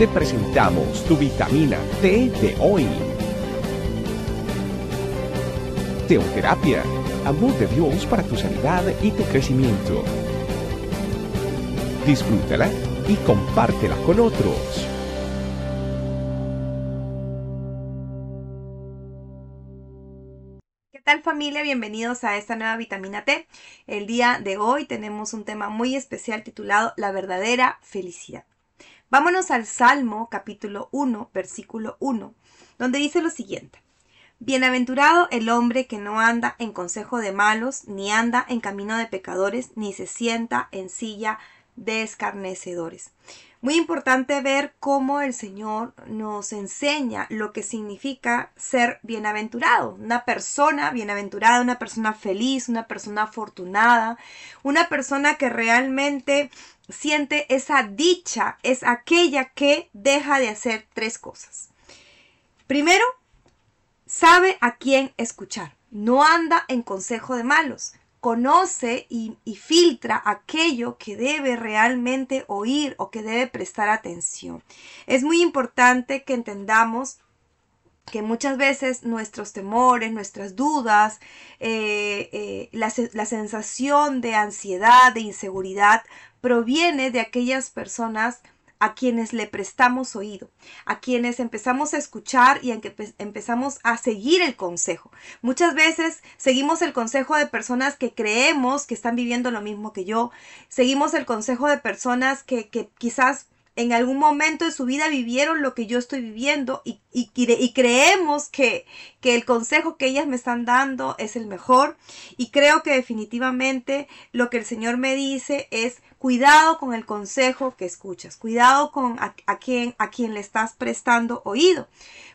te presentamos tu vitamina T de hoy. Teoterapia, amor de Dios para tu sanidad y tu crecimiento. Disfrútala y compártela con otros. ¿Qué tal familia? Bienvenidos a esta nueva vitamina T. El día de hoy tenemos un tema muy especial titulado La verdadera felicidad. Vámonos al Salmo capítulo 1, versículo 1, donde dice lo siguiente. Bienaventurado el hombre que no anda en consejo de malos, ni anda en camino de pecadores, ni se sienta en silla de escarnecedores. Muy importante ver cómo el Señor nos enseña lo que significa ser bienaventurado. Una persona bienaventurada, una persona feliz, una persona afortunada, una persona que realmente siente esa dicha, es aquella que deja de hacer tres cosas. Primero, sabe a quién escuchar. No anda en consejo de malos conoce y, filtra aquello que debe realmente oír o que debe prestar atención. Es muy importante que entendamos que muchas veces nuestros temores, nuestras dudas, eh, eh, la, la sensación de ansiedad, de inseguridad, proviene de aquellas personas a quienes le prestamos oído, a quienes empezamos a escuchar y a que empezamos a seguir el consejo. Muchas veces seguimos el consejo de personas que creemos que están viviendo lo mismo que yo, seguimos el consejo de personas que, que quizás en algún momento de su vida vivieron lo que yo estoy viviendo y, y, creemos que, que, el consejo que ellas me están dando es el mejor. Y creo que definitivamente lo que el Señor me dice es cuidado con el consejo que escuchas, cuidado con a, a, quien, a quien le estás prestando oído,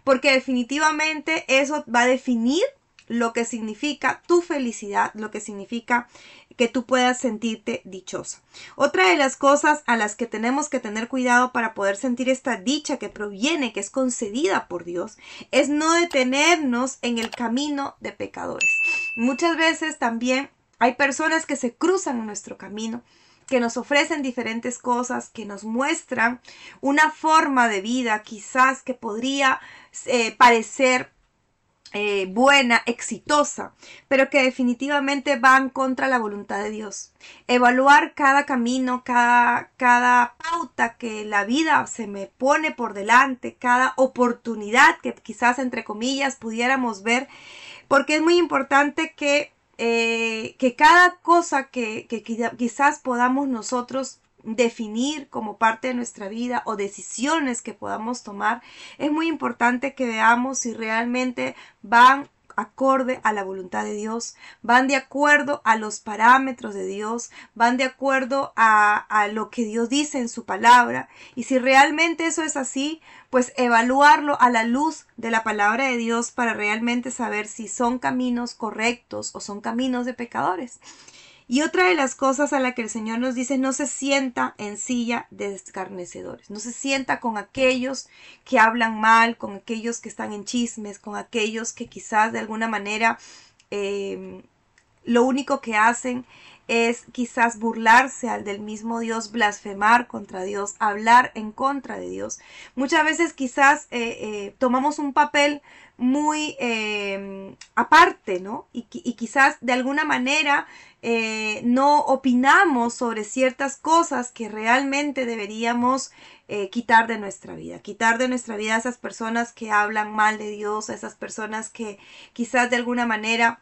porque definitivamente eso va a definir lo que significa tu felicidad, lo que significa que tú puedas sentirte dichosa. Otra de las cosas a las que tenemos que tener cuidado para poder sentir esta dicha que proviene, que es concedida por Dios, es no detenernos en el camino de pecadores. Muchas veces también hay personas que se cruzan en nuestro camino que nos ofrecen diferentes cosas, que nos muestran una forma de vida quizás que podría eh, parecer eh, buena, exitosa, pero que definitivamente van contra la voluntad de Dios. Evaluar cada camino, cada, cada pauta que la vida se me pone por delante, cada oportunidad que quizás entre comillas pudiéramos ver, porque es muy importante que, eh, que cada cosa que, que quizás podamos nosotros definir como parte de nuestra vida o decisiones que podamos tomar, es muy importante que veamos si realmente van acorde a la voluntad de Dios, van de acuerdo a los parámetros de Dios, van de acuerdo a, a, lo que Dios dice en su palabra. Y si realmente eso es así, pues evaluarlo a la luz de la palabra de Dios para realmente saber si son caminos correctos o son caminos de pecadores. Y otra de las cosas a la que el Señor nos dice, no se sienta en silla de escarnecedores, no se sienta con aquellos que hablan mal, con aquellos que están en chismes, con aquellos que quizás de alguna manera em, lo único que hacen es quizás burlarse al del mismo Dios, blasfemar contra Dios, hablar en contra de Dios. Muchas veces quizás eh, eh, tomamos un papel muy em, aparte, ¿no? Y, quizás de alguna manera eh, no opinamos sobre ciertas cosas que realmente deberíamos eh, quitar de nuestra vida, quitar de nuestra vida a esas personas que hablan mal de Dios, a esas personas que quizás de alguna manera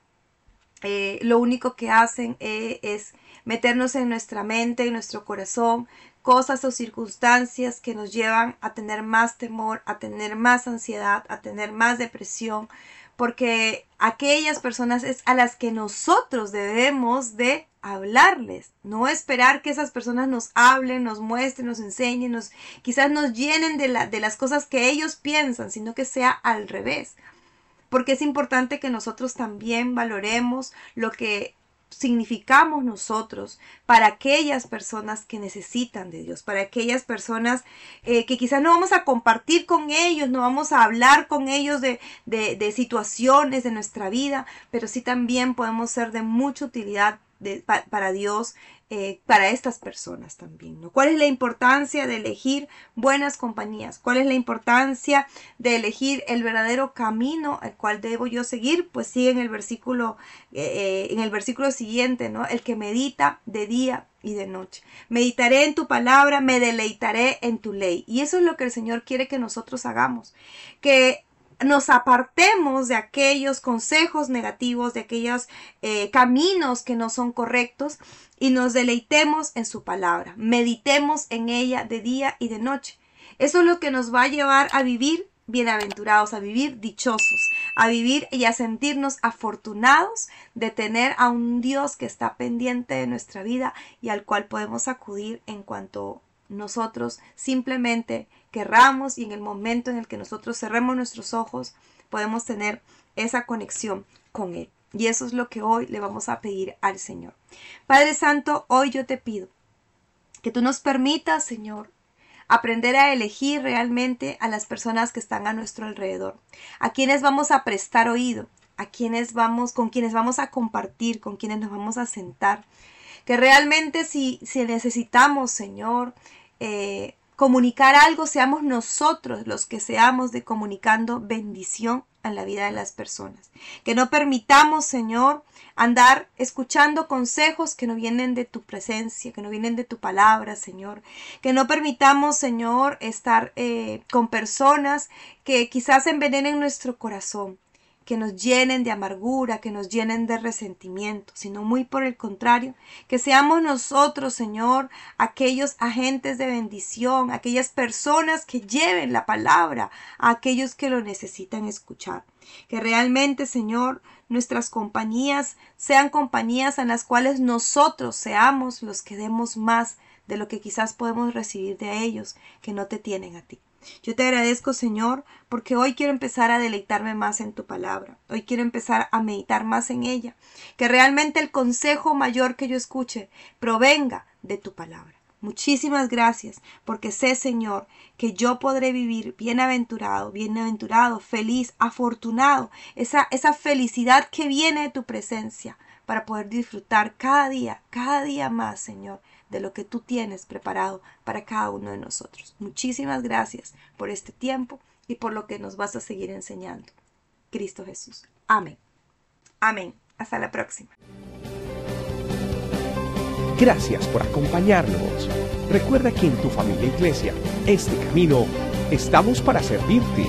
eh, lo único que hacen es meternos en nuestra mente, en nuestro corazón, cosas o circunstancias que nos llevan a tener más temor, a tener más ansiedad, a tener más depresión, porque aquellas personas es a las que nosotros debemos de hablarles, no esperar que esas personas nos hablen, nos muestren, nos enseñen, nos, quizás nos llenen de, la, de las cosas que ellos piensan, sino que sea al revés. Porque es importante que nosotros también valoremos lo que significamos nosotros para aquellas personas que necesitan de Dios, para aquellas personas eh, que quizás no vamos a compartir con ellos, no vamos a hablar con ellos de, de, de situaciones de nuestra vida, pero sí también podemos ser de mucha utilidad para Dios eh, para estas personas también. ¿Cuál es la importancia de elegir buenas compañías? ¿Cuál es la importancia de elegir el verdadero camino al cual debo yo seguir? Pues sigue en el versículo, eh, en el versículo siguiente, ¿no? El que medita de día y de noche. Meditaré en tu palabra, me deleitaré en tu ley. Y eso es lo que el Señor quiere que nosotros hagamos. Que nos apartemos de aquellos consejos negativos, de aquellos eh, caminos que no son correctos y nos deleitemos en su palabra, meditemos en ella de día y de noche. Eso es lo que nos va a llevar a vivir bienaventurados, a vivir dichosos, a vivir y a sentirnos afortunados de tener a un Dios que está pendiente de nuestra vida y al cual podemos acudir en cuanto nosotros simplemente querramos y en el momento en el que nosotros cerremos nuestros ojos, podemos tener esa conexión con Él. Y eso es lo que hoy le vamos a pedir al Señor. Padre Santo, hoy yo te pido que tú nos permitas, Señor, aprender a elegir realmente a las personas que están a nuestro alrededor, a quienes vamos a prestar oído, a quienes vamos, con quienes vamos a compartir, con quienes nos vamos a sentar, que realmente si, si necesitamos, Señor, eh, comunicar algo, seamos nosotros los que seamos de comunicando bendición a la vida de las personas. Que no permitamos, Señor, andar escuchando consejos que no vienen de tu presencia, que no vienen de tu palabra, Señor. Que no permitamos, Señor, estar eh, con personas que quizás envenenen nuestro corazón que nos llenen de amargura, que nos llenen de resentimiento, sino muy por el contrario, que seamos nosotros, Señor, aquellos agentes de bendición, aquellas personas que lleven la palabra a aquellos que lo necesitan escuchar. Que realmente, Señor, nuestras compañías sean compañías en las cuales nosotros seamos los que demos más de lo que quizás podemos recibir de ellos que no te tienen a ti. Yo te agradezco, Señor, porque hoy quiero empezar a deleitarme más en tu palabra. Hoy quiero empezar a meditar más en ella. Que realmente el consejo mayor que yo escuche provenga de tu palabra. Muchísimas gracias, porque sé, Señor, que yo podré vivir bienaventurado, bienaventurado, feliz, afortunado, esa, esa felicidad que viene de tu presencia, para poder disfrutar cada día, cada día más, Señor, de lo que tú tienes preparado para cada uno de nosotros. Muchísimas gracias por este tiempo y por lo que nos vas a seguir enseñando. Cristo Jesús. Amén. Amén. Hasta la próxima. Gracias por acompañarnos. Recuerda que en tu familia iglesia, este camino, estamos para servirte.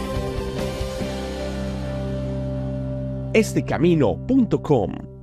Estecamino.com